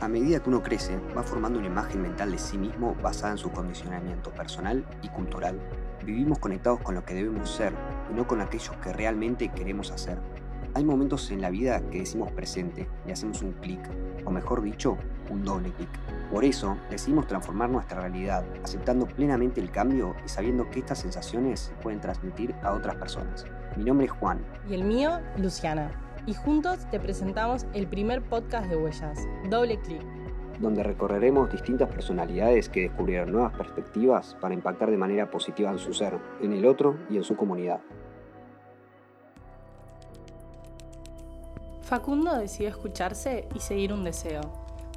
A medida que uno crece, va formando una imagen mental de sí mismo basada en su condicionamiento personal y cultural. Vivimos conectados con lo que debemos ser y no con aquellos que realmente queremos hacer. Hay momentos en la vida que decimos presente y hacemos un clic, o mejor dicho, un doble clic. Por eso decidimos transformar nuestra realidad, aceptando plenamente el cambio y sabiendo que estas sensaciones pueden transmitir a otras personas. Mi nombre es Juan. Y el mío, Luciana y juntos te presentamos el primer podcast de Huellas, Doble Clic. Donde recorreremos distintas personalidades que descubrieron nuevas perspectivas para impactar de manera positiva en su ser, en el otro y en su comunidad. Facundo decidió escucharse y seguir un deseo,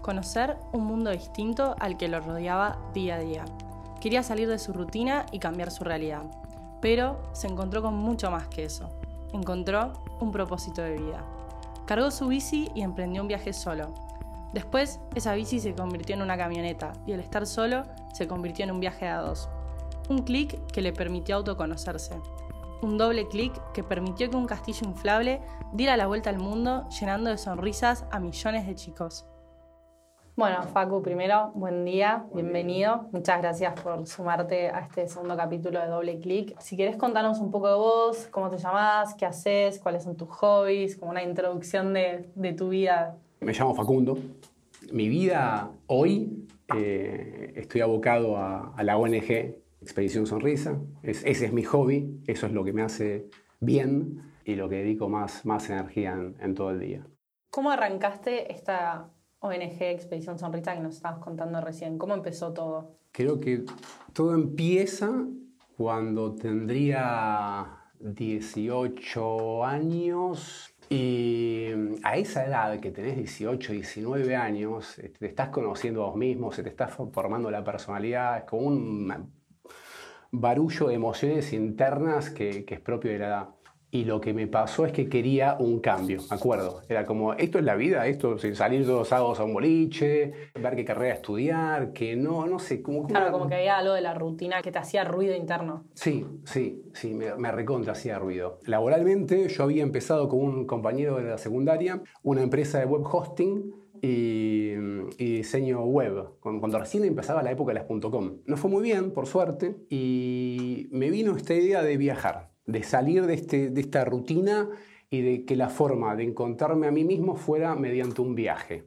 conocer un mundo distinto al que lo rodeaba día a día. Quería salir de su rutina y cambiar su realidad, pero se encontró con mucho más que eso encontró un propósito de vida. Cargó su bici y emprendió un viaje solo. Después, esa bici se convirtió en una camioneta y el estar solo se convirtió en un viaje a dos. Un clic que le permitió autoconocerse. Un doble clic que permitió que un castillo inflable diera la vuelta al mundo llenando de sonrisas a millones de chicos. Bueno, Facu, primero, buen día, bienvenido. Muchas gracias por sumarte a este segundo capítulo de Doble Clic. Si quieres contarnos un poco de vos, cómo te llamás, qué haces, cuáles son tus hobbies, como una introducción de, tu vida. Me llamo Facundo. Mi vida hoy eh, estoy abocado a, la ONG Expedición Sonrisa. ese es mi hobby, eso es lo que me hace bien y lo que dedico más, más energía en, en todo el día. ¿Cómo arrancaste esta ONG Expedición Sonrisa que nos estabas contando recién? ¿Cómo empezó todo? Creo que todo empieza cuando tendría 18 años y a esa edad que tenés 18, 19 años, este, te estás conociendo a vos mismo, se te está formando la personalidad, es como un barullo de emociones internas que es propio de la edad y lo que me pasó es que quería un cambio, ¿me acuerdo? Era como, esto es la vida, esto, salir todos los sábados a un boliche, ver qué carrera estudiar, que no, no sé, como... Claro, como que había algo de la rutina que te hacía ruido interno. Sí, sí, sí, me, me recontra hacía ruido. Laboralmente yo había empezado con un compañero de la secundaria, una empresa de web hosting, y, y, diseño web, cuando recién empezaba la época de las .com. No fue muy bien, por suerte, y me vino esta idea de viajar de salir este, de, esta rutina y de que la forma de encontrarme a mí mismo fuera mediante un viaje.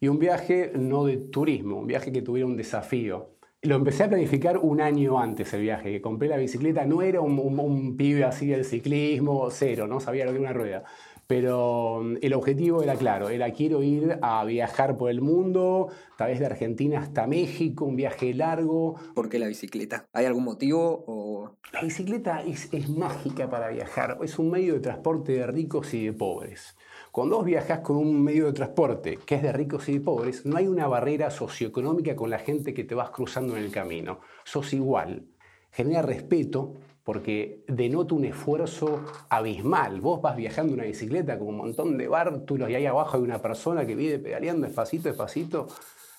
Y un viaje no de turismo, un viaje que tuviera un desafío. Lo empecé a planificar un año antes el viaje, que compré la bicicleta, no era un, un pibe así del ciclismo, cero, no sabía lo que era una rueda. Pero mm, el objetivo era claro, era quiero ir a viajar por el mundo, tal vez de Argentina hasta México, un viaje largo. ¿Por qué la bicicleta? ¿Hay algún motivo? O... La bicicleta es, es mágica para viajar, es un medio de transporte de ricos y de pobres. Cuando vos viajas con un medio de transporte que es de ricos y de pobres, no hay una barrera socioeconómica con la gente que te vas cruzando en el camino. Sos igual. Genera respeto, porque denota un esfuerzo abismal. Vos vas viajando en una bicicleta con un montón de bártulos y ahí abajo hay una persona que vive pedaleando despacito, despacito,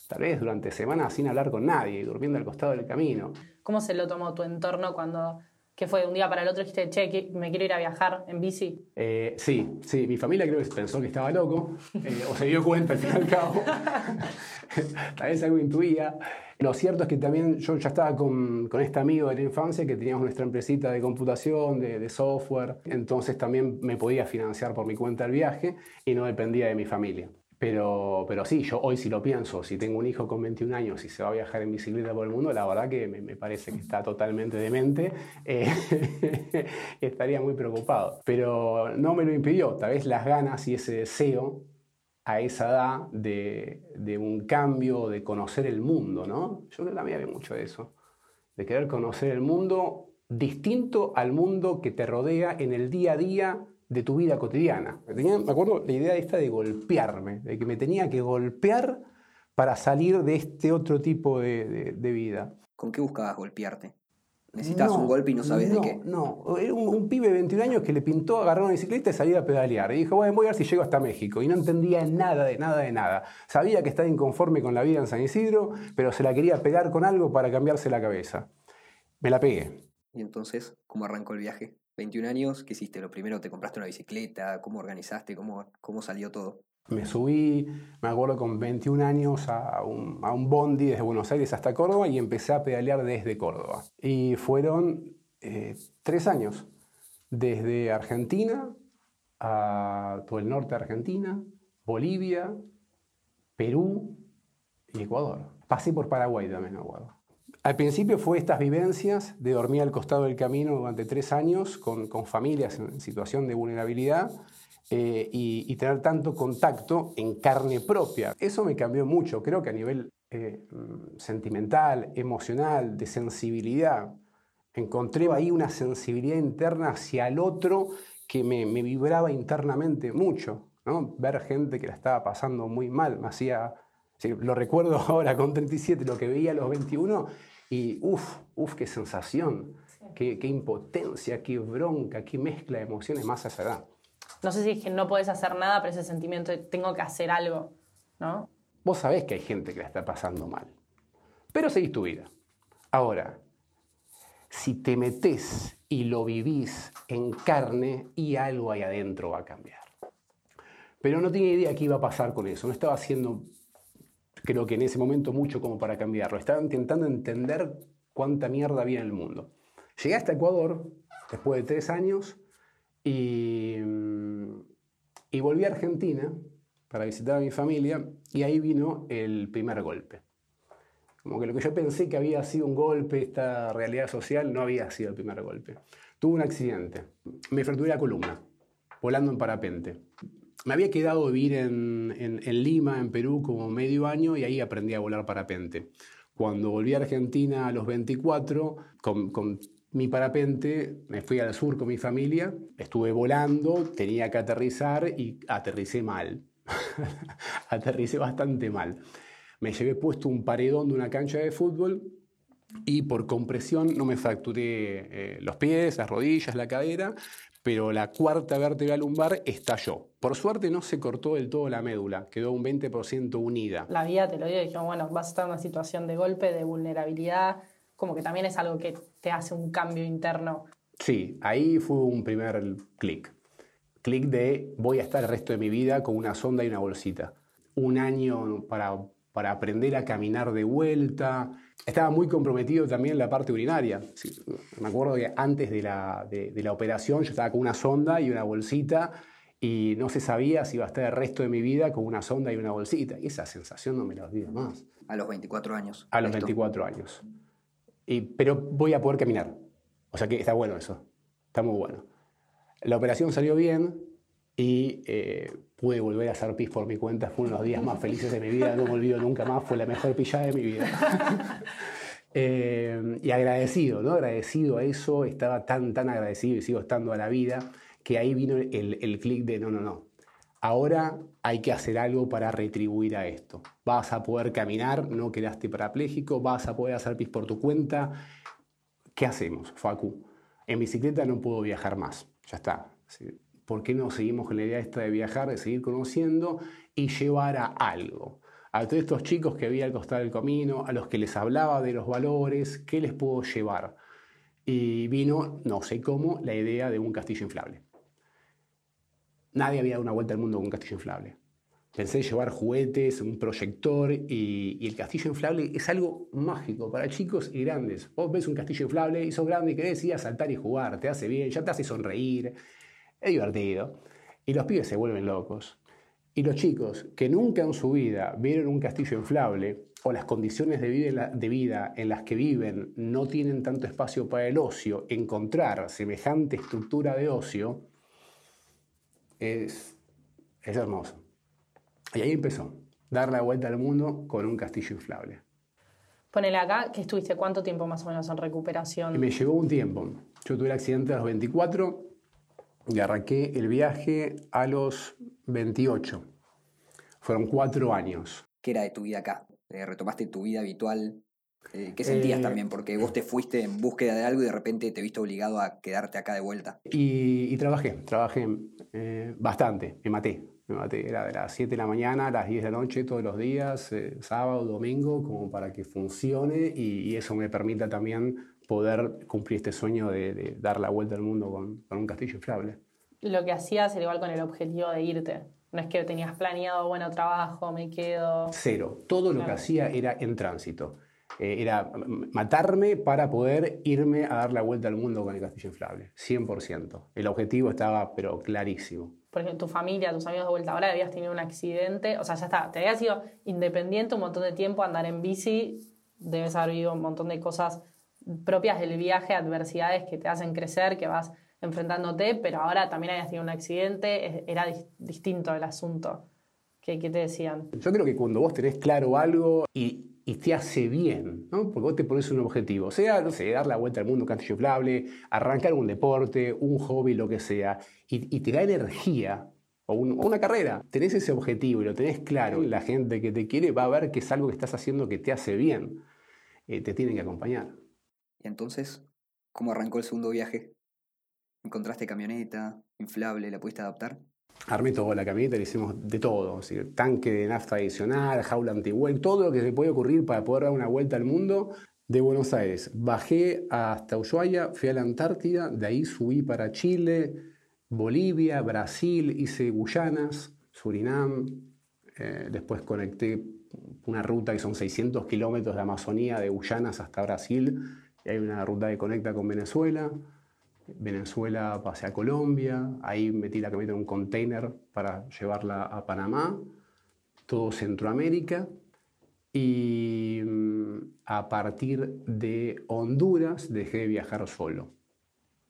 tal vez durante semanas sin hablar con nadie, durmiendo al costado del camino. ¿Cómo se lo tomó tu entorno cuando que fue de un día para el otro dijiste, che, me quiero ir a viajar en bici? Eh, sí, sí, mi familia creo que pensó que estaba loco, eh, o se dio cuenta al fin y al cabo. Tal vez algo intuía. Lo cierto es que también yo ya estaba con, con este amigo de la infancia que teníamos nuestra empresita de computación, de, de, software, entonces también me podía financiar por mi cuenta el viaje y no dependía de mi familia. Pero, pero sí, yo hoy si lo pienso, si tengo un hijo con 21 años y se va a viajar en bicicleta por el mundo, la verdad que me, parece que está totalmente demente, eh, estaría muy preocupado. Pero no me lo impidió, tal vez las ganas y ese deseo a esa edad de, un cambio, de conocer el mundo, ¿no? Yo que también había mucho de eso, de querer conocer el mundo distinto al mundo que te rodea en el día a día de tu vida cotidiana. me acuerdo la idea esta de golpearme, de que me tenía que golpear para salir de este otro tipo de, vida. ¿Con qué buscabas golpearte? ¿Necesitas un golpe y no sabes de qué? No, era un, pibe de 21 años que le pintó agarrar una bicicleta y salir a pedalear. Y dijo, bueno, voy a ver si llego hasta México. Y no entendía nada de nada de nada. Sabía que estaba inconforme con la vida en San Isidro, pero se la quería pegar con algo para cambiarse la cabeza. Me la pegué. ¿Y entonces cómo arrancó el viaje? 21 años, ¿qué hiciste? Lo primero, ¿te compraste una bicicleta? ¿Cómo organizaste? ¿Cómo, cómo salió todo? Me subí, me acuerdo, con 21 años a un, a un bondi desde Buenos Aires hasta Córdoba y empecé a pedalear desde Córdoba. Y fueron eh, tres años, desde Argentina a todo el norte de Argentina, Bolivia, Perú y Ecuador. Pasé por Paraguay también, me acuerdo. Al principio fue estas vivencias de dormir al costado del camino durante tres años con, familias en situación de vulnerabilidad eh, y, tener tanto contacto en carne propia. Eso me cambió mucho, creo que a nivel eh, mm, sentimental, emocional, de sensibilidad. Encontré ahí una sensibilidad interna hacia el otro que me, vibraba internamente mucho. Ver gente que la estaba pasando muy mal, me hacía, lo recuerdo ahora con 37, lo que veía a los 21, y uff, uff, qué sensación, qué, qué, impotencia, qué bronca, qué mezcla de emociones más a esa edad. No sé si es que no puedes hacer nada, pero ese sentimiento de tengo que hacer algo, ¿no? Vos sabés que hay gente que la está pasando mal, pero seguís tu vida. Ahora, si te metés y lo vivís en carne y algo ahí adentro va a cambiar. Pero no tenía idea qué iba a pasar con eso, no estaba haciendo, creo que en ese momento, mucho como para cambiarlo. Estaba intentando entender cuánta mierda había en el mundo. Llegué hasta Ecuador después de tres años y, mm, y volví a Argentina para visitar a mi familia y ahí vino el primer golpe. Como que lo que yo pensé que había sido un golpe, esta realidad social, no había sido el primer golpe. Tuve un accidente. Me fracturé la columna, volando en parapente. Me había quedado a vivir en, Lima, en Perú, como medio año y ahí aprendí a volar parapente. Cuando volví a Argentina a los 24, con, con mi parapente, me fui al sur con mi familia, estuve volando, tenía que aterrizar y aterricé mal. aterricé bastante mal. Me llevé puesto un paredón de una cancha de fútbol y por compresión no me fracturé eh, los pies, las rodillas, la cadera, pero la cuarta vértebra lumbar estalló. Por suerte no se cortó del todo la médula, quedó un 20% unida. La vida te lo dio y dijo, bueno, vas a estar en una situación de golpe, de vulnerabilidad, como que también es algo que te hace un cambio interno. Sí, ahí fue un primer clic. Clic de voy a estar el resto de mi vida con una sonda y una bolsita. Un año para, para aprender a caminar de vuelta. Estaba muy comprometido también en la parte urinaria. me acuerdo que antes de la, de, la operación yo estaba con una sonda y una bolsita y no se sabía si iba a estar el resto de mi vida con una sonda y una bolsita. Y esa sensación no me la olvido más. A los 24 años. A los 24 años pero voy a poder caminar. O sea que está bueno eso. Está muy bueno. La operación salió bien y eh, pude volver a hacer pis por mi cuenta. Fue uno de los días más felices de mi vida. No me olvido nunca más. Fue la mejor pillada de mi vida. Eh, y agradecido, ¿no? Agradecido a eso. Estaba tan, tan agradecido y sigo estando a la vida que ahí vino el, el clic de no, no, no. Ahora hay que hacer algo para retribuir a esto. Vas a poder caminar, no quedaste parapléjico, vas a poder hacer pis por tu cuenta. ¿Qué hacemos, Facu? En bicicleta no puedo viajar más, ya está. ¿Por qué no seguimos con la idea esta de viajar, de seguir conociendo y llevar a algo? A todos estos chicos que había al costado del camino, a los que les hablaba de los valores, ¿qué les puedo llevar? Y vino, no sé cómo, la idea de un castillo inflable. Nadie había dado una vuelta al mundo con un castillo inflable. Pensé llevar juguetes, un proyector y, el castillo inflable es algo mágico para chicos y grandes. Vos ves un castillo inflable y sos grande y querés ir a saltar y jugar, te hace bien, ya te hace sonreír, es divertido. Y los pibes se vuelven locos. Y los chicos que nunca en su vida vieron un castillo inflable o las condiciones de vida, en las que viven no tienen tanto espacio para el ocio, encontrar semejante estructura de ocio, es, es hermoso. Y ahí empezó, dar la vuelta al mundo con un castillo inflable. Ponele acá que estuviste cuánto tiempo más o menos en recuperación. me llevó un tiempo. Yo tuve el accidente a los 24 y arranqué el viaje a los 28. Fueron cuatro años. ¿Qué era de tu vida acá? Eh, ¿Retomaste tu vida habitual? Eh, ¿Qué sentías eh, también? Porque vos te fuiste en búsqueda de algo y de repente te viste obligado a quedarte acá de vuelta. Y, trabajé, trabajé eh, bastante, me maté. Me maté, era de las 7 de la mañana a las 10 de la noche todos los días, sábado, domingo, como para que funcione y, eso me permita también poder cumplir este sueño de, dar la vuelta al mundo con, con un castillo inflable. Lo que hacías era igual con el objetivo de irte. No es que tenías planeado, bueno, trabajo, me quedo. Cero. Todo lo que hacía era en tránsito. Eh, era matarme para poder irme a dar la vuelta al mundo con el castillo inflable. 100%. El objetivo estaba, pero clarísimo. Por ejemplo, tu familia, tus amigos de vuelta, ahora habías tenido un accidente, o sea, ya está, te habías sido independiente un montón de tiempo, andar en bici, debes haber vivido un montón de cosas propias del viaje, adversidades que te hacen crecer, que vas enfrentándote, pero ahora también habías tenido un accidente, era distinto el asunto. ¿Qué, ¿Qué, te decían? Yo creo que cuando vos tenés claro algo y, y, te hace bien, ¿no? porque vos te pones un objetivo, sea, no sé, dar la vuelta al mundo castillo inflable, arrancar un deporte, un hobby, lo que sea, y, y te da energía, o, una carrera, tenés ese objetivo y lo tenés claro, la gente que te quiere va a ver que es algo que estás haciendo que te hace bien, eh, te tienen que acompañar. ¿Y entonces cómo arrancó el segundo viaje? ¿Encontraste camioneta, inflable, la pudiste adaptar? Armé toda la camioneta, le hicimos de todo, tanque de nafta adicional, jaula antihuel, todo lo que se puede ocurrir para poder dar una vuelta al mundo. De Buenos Aires bajé hasta Ushuaia, fui a la Antártida, de ahí subí para Chile, Bolivia, Brasil, hice Guyanas, Surinam, eh, después conecté una ruta que son 600 kilómetros de Amazonía, de Guyanas hasta Brasil, hay una ruta que conecta con Venezuela. Venezuela pasé a Colombia, ahí metí la camioneta en un container para llevarla a Panamá, todo Centroamérica, y mm, a partir de Honduras dejé de viajar solo.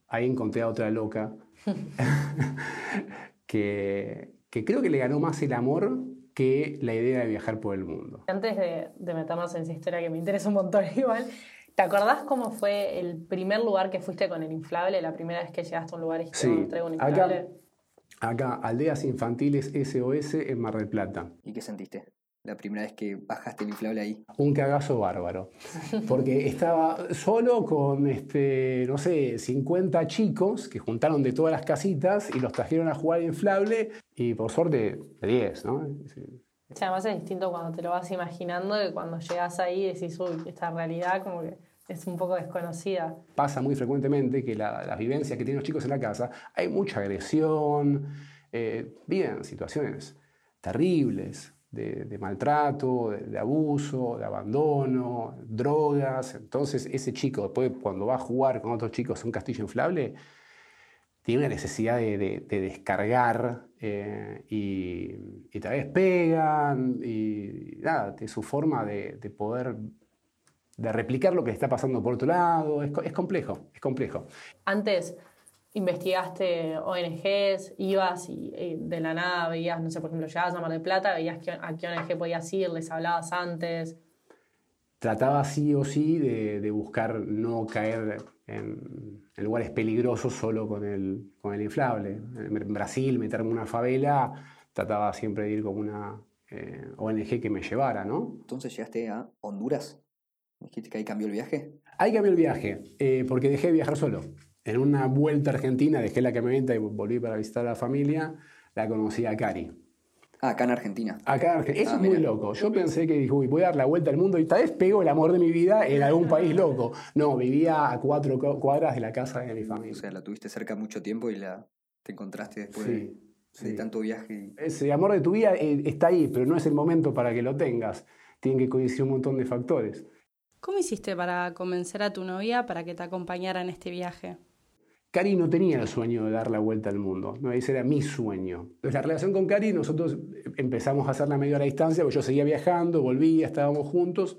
Ahí encontré a otra loca que, que creo que le ganó más el amor que la idea de viajar por el mundo. Antes de, de meternos en esa historia que me interesa un montón igual, ¿Te acordás cómo fue el primer lugar que fuiste con el inflable, la primera vez que llegaste a un lugar y sí. un inflable? Acá, acá, Aldeas Infantiles SOS en Mar del Plata. ¿Y qué sentiste? La primera vez que bajaste el inflable ahí. Un cagazo bárbaro. Porque estaba solo con, este, no sé, 50 chicos que juntaron de todas las casitas y los trajeron a jugar inflable y por suerte de 10, ¿no? además es distinto cuando te lo vas imaginando que cuando llegas ahí y decís, uy, esta realidad como que es un poco desconocida. Pasa muy frecuentemente que la, las vivencias que tienen los chicos en la casa, hay mucha agresión, eh, viven situaciones terribles de, maltrato, de, abuso, de abandono, drogas. Entonces ese chico después cuando va a jugar con otros chicos en un castillo inflable, tiene una necesidad de, descargar eh, y, tal vez pegan y nada, es su forma de, poder de replicar lo que está pasando por otro lado. Es, es, complejo, es complejo. Antes investigaste ONGs, ibas y, eh, de la nada veías, no sé, por ejemplo, llegabas a Mar del Plata, veías a qué ONG podías ir, les hablabas antes. Trataba sí o sí de, de buscar no caer en, lugares peligrosos solo con el, con el inflable. En Brasil, meterme en una favela, trataba siempre de ir con una eh, ONG que me llevara, ¿no? Entonces llegaste a Honduras. ¿Dijiste que ahí cambió el viaje? Ahí cambió el viaje, eh, porque dejé de viajar solo. En una vuelta a Argentina dejé la camioneta y volví para visitar a la familia. La conocí a Cari. Ah, acá en Argentina. Acá en Argentina. Eso ah, es muy loco. Yo pensé que uy, voy a dar la vuelta al mundo y tal vez pego el amor de mi vida en algún país loco. No, vivía a cuatro cuadras de la casa de mi familia. O sea, la tuviste cerca mucho tiempo y la te encontraste después de, tanto viaje. Ese amor de tu vida eh, está ahí, pero no es el momento para que lo tengas. Tienen que coincidir un montón de factores. ¿Cómo hiciste para convencer a tu novia para que te acompañara en este viaje? Cari no tenía el sueño de dar la vuelta al mundo, ¿no? ese era mi sueño. La relación con Cari, nosotros empezamos a hacerla medio a la distancia, porque yo seguía viajando, volvía, estábamos juntos,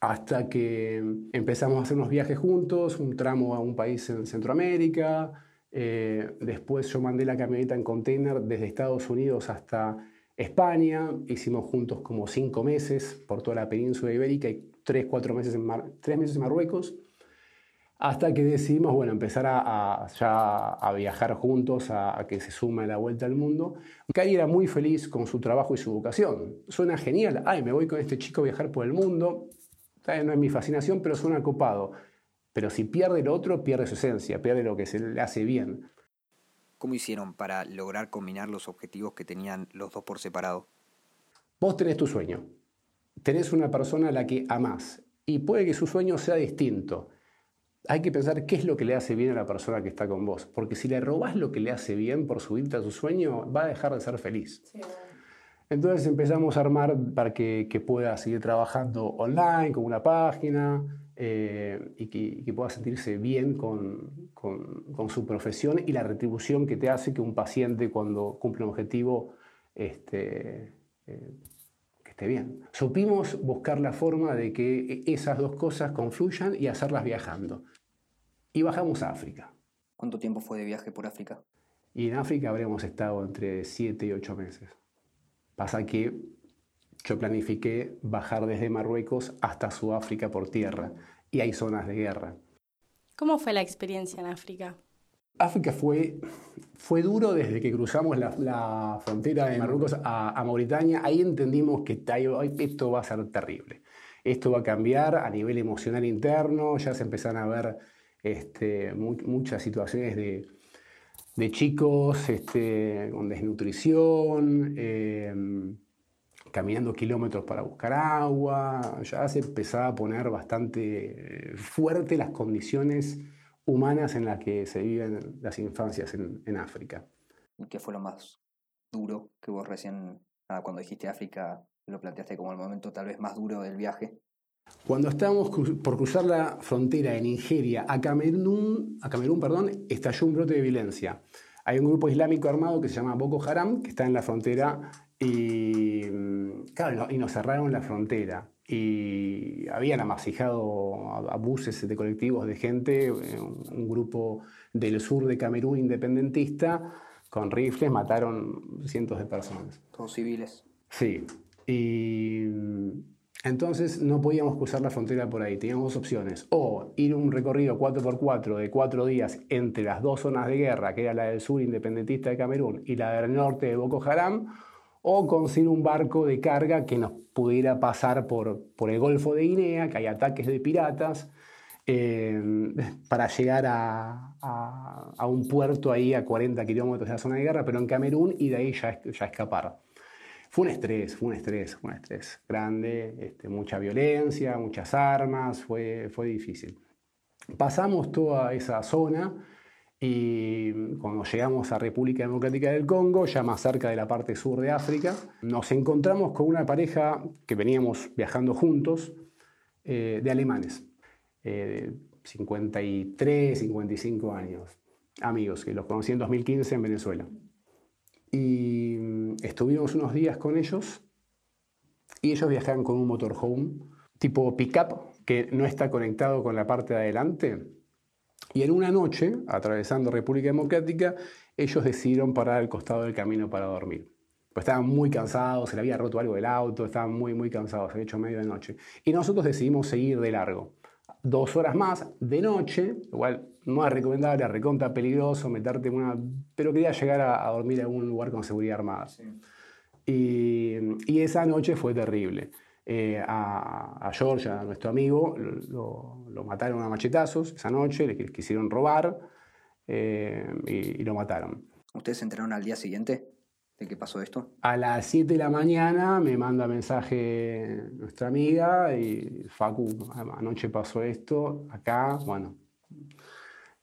hasta que empezamos a hacer unos viajes juntos, un tramo a un país en Centroamérica, eh, después yo mandé la camioneta en container desde Estados Unidos hasta España, hicimos juntos como cinco meses por toda la península ibérica tres, cuatro meses en, tres meses en Marruecos hasta que decidimos, bueno, empezar a, ya a viajar juntos, a, que se sume la vuelta al mundo. Cari era muy feliz con su trabajo y su vocación. Suena genial, ay, me voy con este chico a viajar por el mundo. No es mi fascinación, pero suena copado. Pero si pierde lo otro, pierde su esencia, pierde lo que se le hace bien. ¿Cómo hicieron para lograr combinar los objetivos que tenían los dos por separado? Vos tenés tu sueño. Tenés una persona a la que amás. Y puede que su sueño sea distinto hay que pensar qué es lo que le hace bien a la persona que está con vos. Porque si le robás lo que le hace bien por subirte a su sueño, va a dejar de ser feliz. Entonces empezamos a armar para que, pueda seguir trabajando online, con una página, eh, y, que, pueda sentirse bien con, su profesión y la retribución que te hace que un paciente cuando cumple un objetivo este, eh, esté bien. Supimos buscar la forma de que esas dos cosas confluyan y hacerlas viajando. Y bajamos a África. ¿Cuánto tiempo fue de viaje por África? Y en África habríamos estado entre 7 y 8 meses. Pasa que yo planifiqué bajar desde Marruecos hasta Sudáfrica por tierra y hay zonas de guerra. ¿Cómo fue la experiencia en África? África fue, fue duro desde que cruzamos la, frontera de Marruecos a, Mauritania. Ahí entendimos que esto va a ser terrible. Esto va a cambiar a nivel emocional interno. Ya se empezaron a ver este, muchas situaciones de, de chicos este, con desnutrición, em, caminando kilómetros para buscar agua, ya se empezaba a poner bastante fuerte las condiciones humanas en las que se viven las infancias en, en África. ¿Qué fue lo más duro que vos recién, cuando dijiste África, lo planteaste como el momento tal vez más duro del viaje? Cuando estábamos por cruzar la frontera de Nigeria a Camerún, a Camerún perdón, estalló un brote de violencia. Hay un grupo islámico armado que se llama Boko Haram, que está en la frontera, y, y nos cerraron la frontera. Y habían amasijado a, buses de colectivos de gente, eh, un, grupo del sur de Camerún independentista, con rifles, mataron cientos de personas. Todos civiles. Sí. Y entonces no podíamos cruzar la frontera por ahí, teníamos dos opciones, o ir un recorrido 4x4 de cuatro días entre las dos zonas de guerra, que era la del sur independentista de Camerún y la del norte de Boko Haram, o conseguir un barco de carga que nos pudiera pasar por, por el Golfo de Guinea, que hay ataques de piratas, eh, para llegar a, a, un puerto ahí a 40 kilómetros de la zona de guerra, pero en Camerún y de ahí ya, ya escapar. Fue un estrés, fue un estrés, un estrés grande, este, mucha violencia, muchas armas, fue, fue difícil. Pasamos toda esa zona y cuando llegamos a República Democrática del Congo, ya más cerca de la parte sur de África, nos encontramos con una pareja que veníamos viajando juntos eh, de alemanes, eh, 53, 55 años, amigos, que los conocí en 2015 en Venezuela. Y mm, estuvimos unos días con ellos y ellos viajaban con un motorhome tipo pickup que no está conectado con la parte de adelante. Y en una noche, atravesando República Democrática, ellos decidieron parar al costado del camino para dormir. Pues estaban muy cansados, se le había roto algo del auto, estaban muy, muy cansados, había hecho medio de noche. Y nosotros decidimos seguir de largo. Dos horas más de noche, igual no es recomendable, es recontra peligroso meterte en una... Pero quería llegar a, dormir en algún lugar con seguridad armada. Y, y, esa noche fue terrible. Eh, a, a, George, a nuestro amigo, lo, lo, mataron a machetazos esa noche, le quisieron robar eh, y, lo mataron. ¿Ustedes se enteraron al día siguiente de qué pasó esto? A las 7 de la mañana me manda mensaje nuestra amiga y Facu, anoche pasó esto, acá, bueno,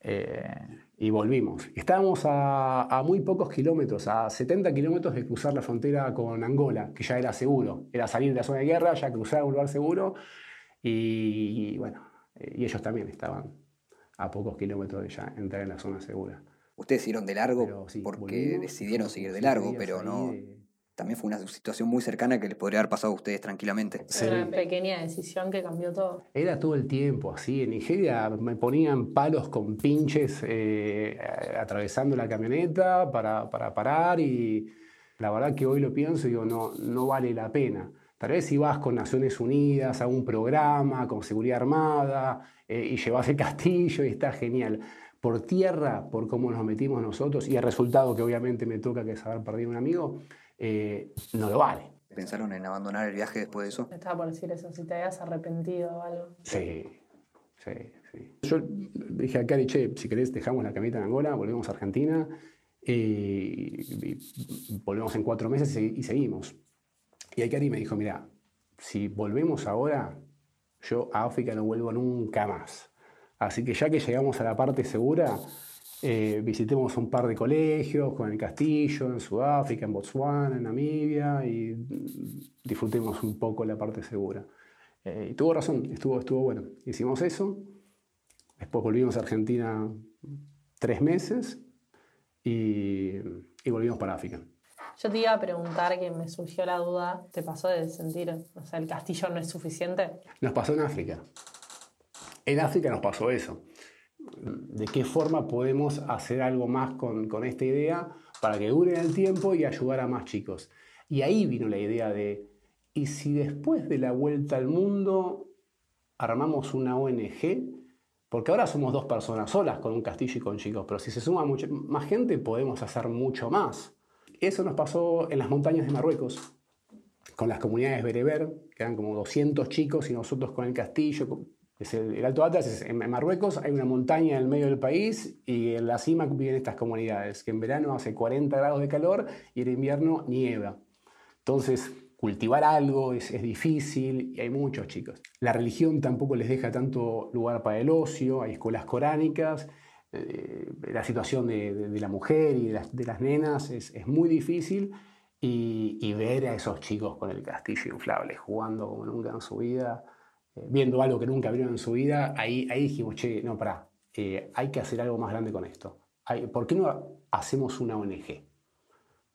eh, y volvimos. Estábamos a, muy pocos kilómetros, a 70 kilómetros de cruzar la frontera con Angola, que ya era seguro. Era salir de la zona de guerra, ya cruzar a un lugar seguro. Y, bueno, y ellos también estaban a pocos kilómetros de ya entrar en la zona segura. Ustedes siguieron de largo porque decidieron seguir de largo, pero no también fue una situación muy cercana que les podría haber pasado a ustedes tranquilamente. Una pequeña decisión que cambió todo. Era todo el tiempo así. En Nigeria me ponían palos con pinches eh, atravesando la camioneta para, para, parar y la verdad que hoy lo pienso y digo, no, no vale la pena. Tal vez si vas con Naciones Unidas a un programa con seguridad armada eh, y llevas el castillo y está genial. Por tierra, por cómo nos metimos nosotros y el resultado que obviamente me toca que es haber perdido un amigo, eh, no lo vale. ¿Pensaron en abandonar el viaje después de eso? Estaba por decir eso, si te habías arrepentido o algo. Sí, sí, sí. Yo dije a Cari, che, si querés dejamos la camita en Angola, volvemos a Argentina y, volvemos en cuatro meses y, seguimos. Y Cari me dijo, mira, si volvemos ahora, yo a África no vuelvo nunca más. Así que ya que llegamos a la parte segura, eh, visitemos un par de colegios con el castillo en Sudáfrica, en Botswana, en Namibia y disfrutemos un poco la parte segura. Eh, y tuvo razón, estuvo, estuvo bueno. Hicimos eso, después volvimos a Argentina tres meses y, y volvimos para África. Yo te iba a preguntar que me surgió la duda, ¿te pasó de sentir, o sea, el castillo no es suficiente? Nos pasó en África. En África nos pasó eso de qué forma podemos hacer algo más con, esta idea para que dure el tiempo y ayudar a más chicos. Y ahí vino la idea de, ¿y si después de la vuelta al mundo armamos una ONG? Porque ahora somos dos personas solas con un castillo y con chicos, pero si se suma mucha, más gente podemos hacer mucho más. Eso nos pasó en las montañas de Marruecos, con las comunidades bereber, que eran como 200 chicos y nosotros con el castillo, el, Alto Atlas en, Marruecos, hay una montaña en el medio del país y en la cima viven estas comunidades, que en verano hace 40 grados de calor y en invierno nieva. Entonces, cultivar algo es, difícil y hay muchos chicos. La religión tampoco les deja tanto lugar para el ocio, hay escuelas coránicas, eh, la situación de, la mujer y de las, nenas es, muy difícil y, y ver a esos chicos con el castillo inflable jugando como nunca en su vida viendo algo que nunca vieron en su vida, ahí, ahí dijimos, che, no, pará, eh, hay que hacer algo más grande con esto. ¿Por qué no hacemos una ONG?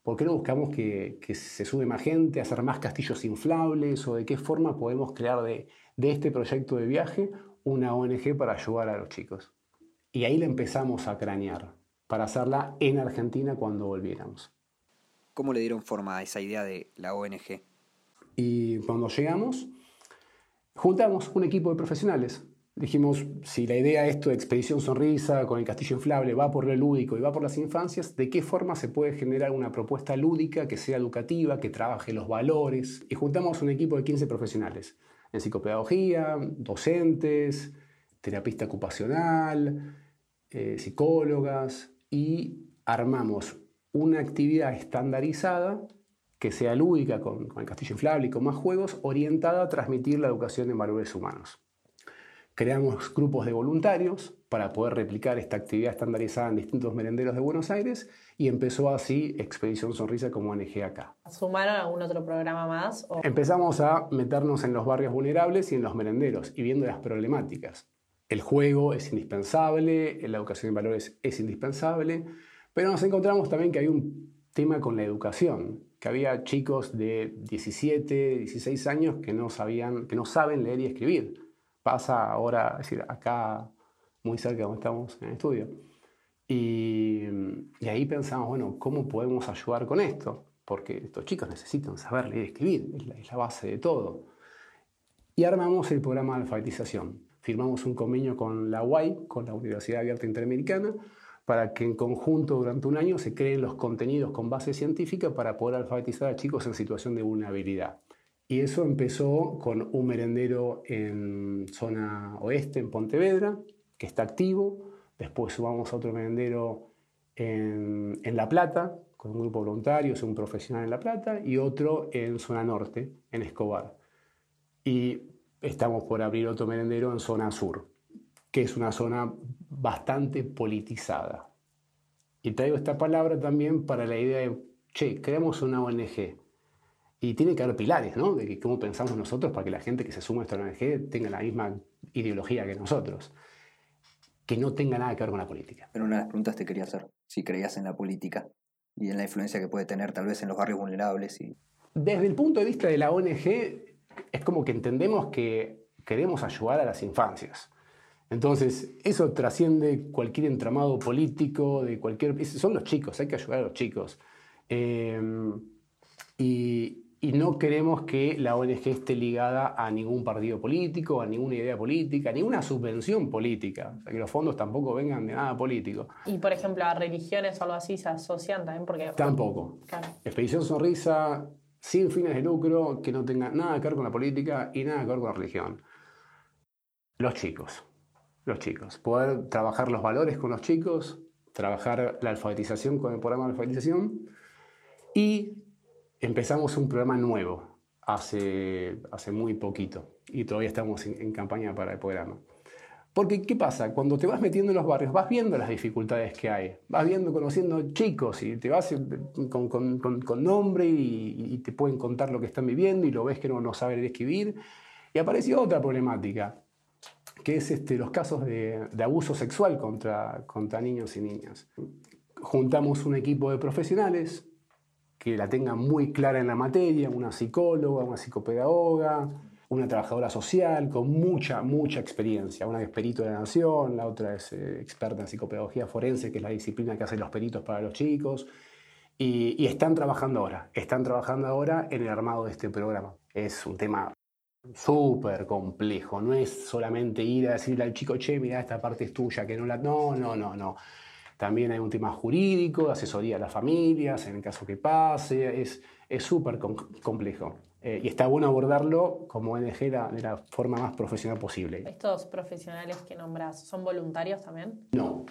¿Por qué no buscamos que, se sube más gente, hacer más castillos inflables o de qué forma podemos crear de, de este proyecto de viaje una ONG para ayudar a los chicos? Y ahí la empezamos a cranear para hacerla en Argentina cuando volviéramos. ¿Cómo le dieron forma a esa idea de la ONG? Y cuando llegamos, Juntamos un equipo de profesionales. Dijimos, si la idea esto de Expedición Sonrisa con el castillo inflable va por lo lúdico y va por las infancias, ¿de qué forma se puede generar una propuesta lúdica que sea educativa, que trabaje los valores? Y juntamos un equipo de 15 profesionales en psicopedagogía, docentes, terapista ocupacional, eh, psicólogas y armamos una actividad estandarizada que sea lúdica, con, el castillo inflable y con más juegos, orientada a transmitir la educación en valores humanos. Creamos grupos de voluntarios para poder replicar esta actividad estandarizada en distintos merenderos de Buenos Aires y empezó así Expedición Sonrisa como ONG acá. ¿Sumaron algún otro programa más? Empezamos a meternos en los barrios vulnerables y en los merenderos y viendo las problemáticas. El juego es indispensable, la educación en valores es indispensable, pero nos encontramos también que hay un tema con la educación que había chicos de 17, 16 años que no, sabían, que no saben leer y escribir. Pasa ahora, es decir, acá muy cerca donde estamos en el estudio. Y, ahí pensamos, bueno, ¿cómo podemos ayudar con esto? Porque estos chicos necesitan saber leer y escribir, es la, es la base de todo. Y armamos el programa de alfabetización. Firmamos un convenio con la UAI, con la Universidad Abierta Interamericana, para que en conjunto durante un año se creen los contenidos con base científica para poder alfabetizar a chicos en situación de vulnerabilidad. Y eso empezó con un merendero en zona oeste, en Pontevedra, que está activo. Después subamos a otro merendero en, La Plata, con un grupo de voluntarios, un profesional en La Plata, y otro en zona norte, en Escobar. Y estamos por abrir otro merendero en zona sur, que es una zona bastante politizada. Y traigo esta palabra también para la idea de, che, creamos una ONG. Y tiene que haber pilares, ¿no? De cómo pensamos nosotros para que la gente que se suma a esta ONG tenga la misma ideología que nosotros. Que no tenga nada que ver con la política. Pero una de las preguntas te quería hacer, si creías en la política y en la influencia que puede tener tal vez en los barrios vulnerables. Y... Desde el punto de vista de la ONG, es como que entendemos que queremos ayudar a las infancias. Entonces, eso trasciende cualquier entramado político, de cualquier... Son los chicos, hay que ayudar a los chicos. Em, y, no queremos que la ONG esté ligada a ningún partido político, a ninguna idea política, a ninguna subvención política. O sea, que los fondos tampoco vengan de nada político. Y, por ejemplo, a religiones o algo así se asocian también porque... Tampoco. Expedición Sonrisa, sin fines de lucro, que no tenga nada que ver con la política y nada que ver con la religión. Los chicos los chicos, poder trabajar los valores con los chicos, trabajar la alfabetización con el programa de alfabetización y empezamos un programa nuevo hace, hace muy poquito y todavía estamos en, campaña para el programa. Porque, ¿qué pasa? Cuando te vas metiendo en los barrios, vas viendo las dificultades que hay, vas viendo, conociendo chicos y te vas eh, con, con, nombre y, te pueden contar lo que están viviendo y lo ves que no, no saben escribir. Y apareció otra problemática, que es este, los casos de, de abuso sexual contra, niños y niñas. Juntamos un equipo de profesionales que la tengan muy clara en la materia, una psicóloga, una psicopedagoga, una trabajadora social con mucha, mucha experiencia. Una es perito de la nación, la otra es eh, experta en psicopedagogía forense, que es la disciplina que hacen los peritos para los chicos. Y, están trabajando ahora, están trabajando ahora en el armado de este programa. Es un tema súper complejo, no es solamente ir a decirle al chico, che, mira, esta parte es tuya, que no la... No, no, no, no. También hay un tema jurídico, asesoría a las familias, en el caso que pase, es súper complejo. Eh, y está bueno abordarlo como ONG de la, forma más profesional posible. ¿Estos profesionales que nombras son voluntarios también? No,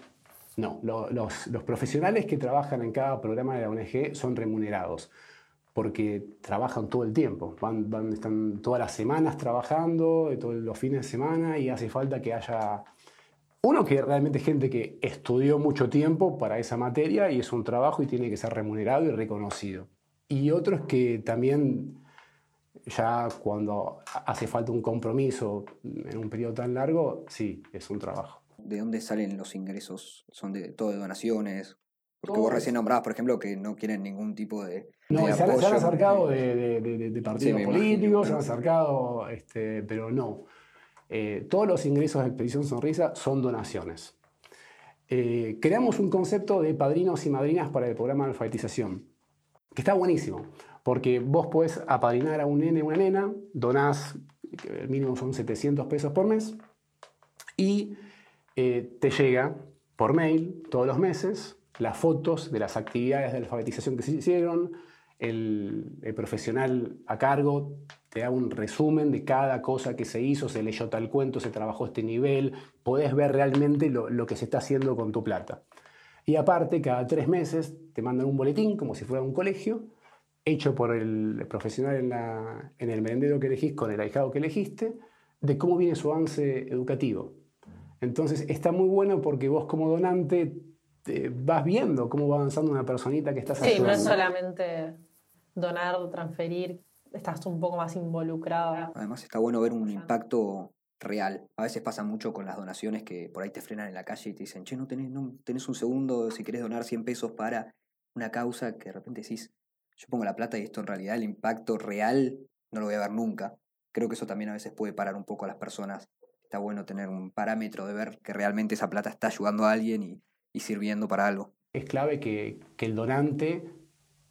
no. los, profesionales que trabajan en cada programa de la ONG son remunerados porque trabajan todo el tiempo, van, van, están todas las semanas trabajando, todos los fines de semana y hace falta que haya uno que realmente gente que estudió mucho tiempo para esa materia y es un trabajo y tiene que ser remunerado y reconocido. Y otros que también ya cuando hace falta un compromiso en un periodo tan largo, sí, es un trabajo. ¿De dónde salen los ingresos? ¿Son de todo de donaciones? Porque vos recién nombrabas, por ejemplo, que no quieren ningún tipo de. No, se, han, acercado de, partidos políticos, se han acercado, este, pero no. Eh, todos los ingresos de Expedición Sonrisa son donaciones. Eh, creamos un concepto de padrinos y madrinas para el programa de alfabetización, que está buenísimo. Porque vos podés apadrinar a un nene o una nena, donás, el mínimo son 700 pesos por mes, y eh, te llega por mail todos los meses las fotos de las actividades de alfabetización que se hicieron, el, profesional a cargo te da un resumen de cada cosa que se hizo, se leyó tal cuento, se trabajó este nivel, podés ver realmente lo, lo, que se está haciendo con tu plata. Y aparte, cada tres meses te mandan un boletín, como si fuera un colegio, hecho por el profesional en, el merendero que elegís con el ahijado que elegiste, de cómo viene su avance educativo. Entonces está muy bueno porque vos como donante vas viendo cómo va avanzando una personita que estás ayudando. Sí, no es solamente donar, transferir, estás un poco más involucrado. Además está bueno ver un impacto real. A veces pasa mucho con las donaciones que por ahí te frenan en la calle y te dicen, che, no tenés, no tenés un segundo si querés donar 100 pesos para una causa que de repente decís, yo pongo la plata y esto en realidad el impacto real no lo voy a ver nunca. Creo que eso también a veces puede parar un poco a las personas. Está bueno tener un parámetro de ver que realmente esa plata está ayudando a alguien y, sirviendo para algo. Es clave que, el donante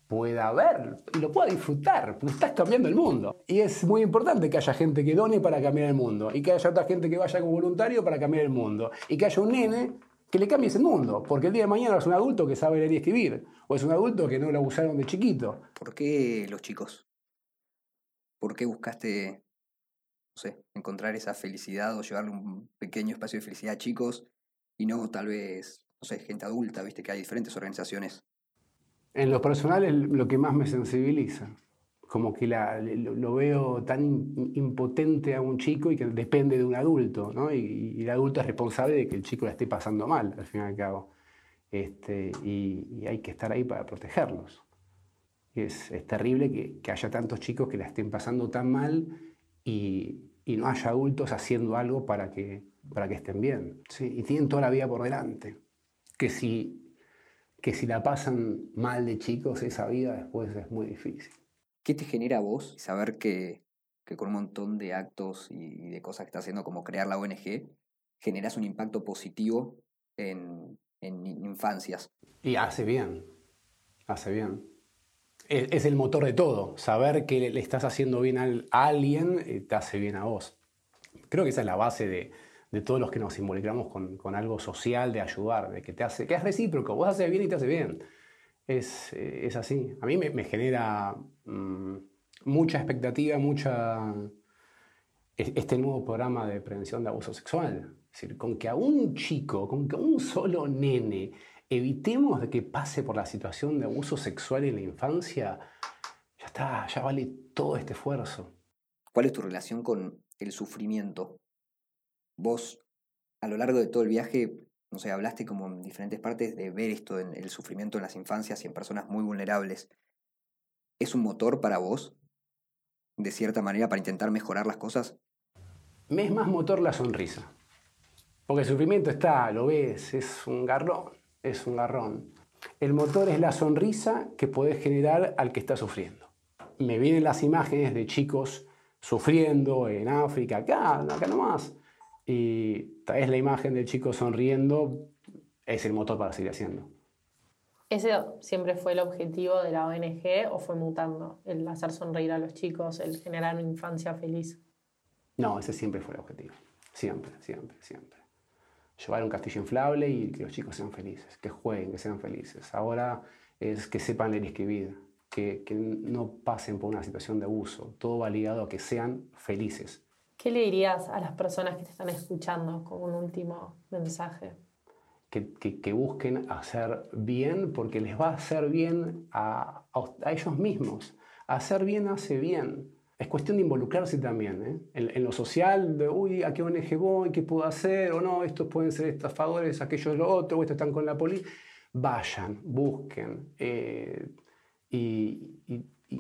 pueda ver y lo pueda disfrutar, porque estás cambiando el mundo. Y es muy importante que haya gente que done para cambiar el mundo, y que haya otra gente que vaya como voluntario para cambiar el mundo, y que haya un nene que le cambie ese mundo, porque el día de mañana es un adulto que sabe leer y escribir, o es un adulto que no lo abusaron de chiquito. ¿Por qué los chicos? ¿Por qué buscaste, no sé, encontrar esa felicidad o llevarle un pequeño espacio de felicidad a chicos y no tal vez, no sé, gente adulta, viste que hay diferentes organizaciones? En lo personal es lo que más me sensibiliza como que lo, veo tan impotente a un chico y que depende de un adulto, ¿no? Y, el adulto es responsable de que el chico la esté pasando mal, al fin y al cabo. Este, y, hay que estar ahí para protegerlos. Es, es terrible que, que, haya tantos chicos que la estén pasando tan mal y, y, no haya adultos haciendo algo para que, para que estén bien. ¿sí? Y tienen toda la vida por delante. Que si, que si la pasan mal de chicos, esa vida después es muy difícil. ¿Qué te genera a vos saber que, con un montón de actos y, de cosas que estás haciendo, como crear la ONG, generas un impacto positivo en, infancias? Y hace bien, hace bien. Es, el motor de todo. Saber que le estás haciendo bien a alguien eh, te hace bien a vos. Creo que esa es la base de, todos los que nos involucramos con, algo social, de ayudar, de que te hace, que es recíproco. Vos haces bien y te hace bien. Es, eh, es así. A mí me, genera mm, mucha expectativa, mucha este nuevo programa de prevención de abuso sexual. Es decir, con que a un chico, con que a un solo nene evitemos de que pase por la situación de abuso sexual en la infancia, ya está, ya vale todo este esfuerzo. ¿Cuál es tu relación con el sufrimiento? Vos A lo largo de todo el viaje, no sé, hablaste como en diferentes partes de ver esto, en el sufrimiento en las infancias y en personas muy vulnerables. ¿Es un motor para vos? De cierta manera, para intentar mejorar las cosas. Me es más motor la sonrisa. Porque el sufrimiento está, lo ves, es un garrón, es un garrón. El motor es la sonrisa que podés generar al que está sufriendo. Me vienen las imágenes de chicos sufriendo en África, acá, acá nomás. Y tal vez la imagen del chico sonriendo es el motor para seguir haciendo. ¿Ese siempre fue el objetivo de la ONG o fue mutando? El hacer sonreír a los chicos, el generar una infancia feliz. No, ese siempre fue el objetivo. Siempre, siempre, siempre. Llevar un castillo inflable y que los chicos sean felices, que jueguen, que sean felices. Ahora es que sepan leer y escribir, que, que no pasen por una situación de abuso. Todo va ligado a que sean felices. ¿Qué le dirías a las personas que te están escuchando como un último mensaje? Que, que, que busquen hacer bien porque les va a hacer bien a, ellos mismos. Hacer bien hace bien. Es cuestión de involucrarse también ¿eh? en, lo social, de, uy, ¿a qué ONG voy? ¿Qué puedo hacer? O no, estos pueden ser estafadores, aquellos lo otro, o estos están con la policía. Vayan, busquen. Eh,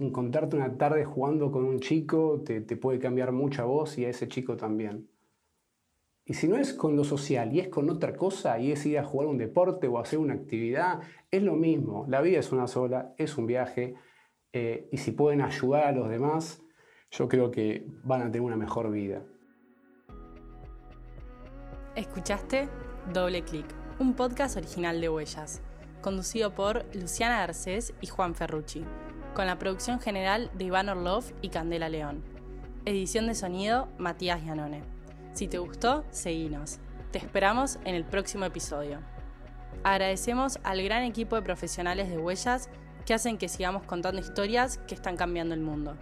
encontrarte una tarde jugando con un chico te, puede cambiar mucho a vos y a ese chico también. Y si no es con lo social y es con otra cosa y es ir a jugar un deporte o hacer una actividad, es lo mismo. La vida es una sola, es un viaje eh, y si pueden ayudar a los demás, yo creo que van a tener una mejor vida. ¿Escuchaste? Doble Clic, un podcast original de Huellas conducido por Luciana Garcés y Juan Ferrucci, con la producción general de Iván Orlov y Candela León. Edición de sonido, Matías Yanone. Si te gustó, seguinos. Te esperamos en el próximo episodio. Agradecemos al gran equipo de profesionales de Huellas que hacen que sigamos contando historias que están cambiando el mundo.